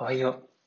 おはよう。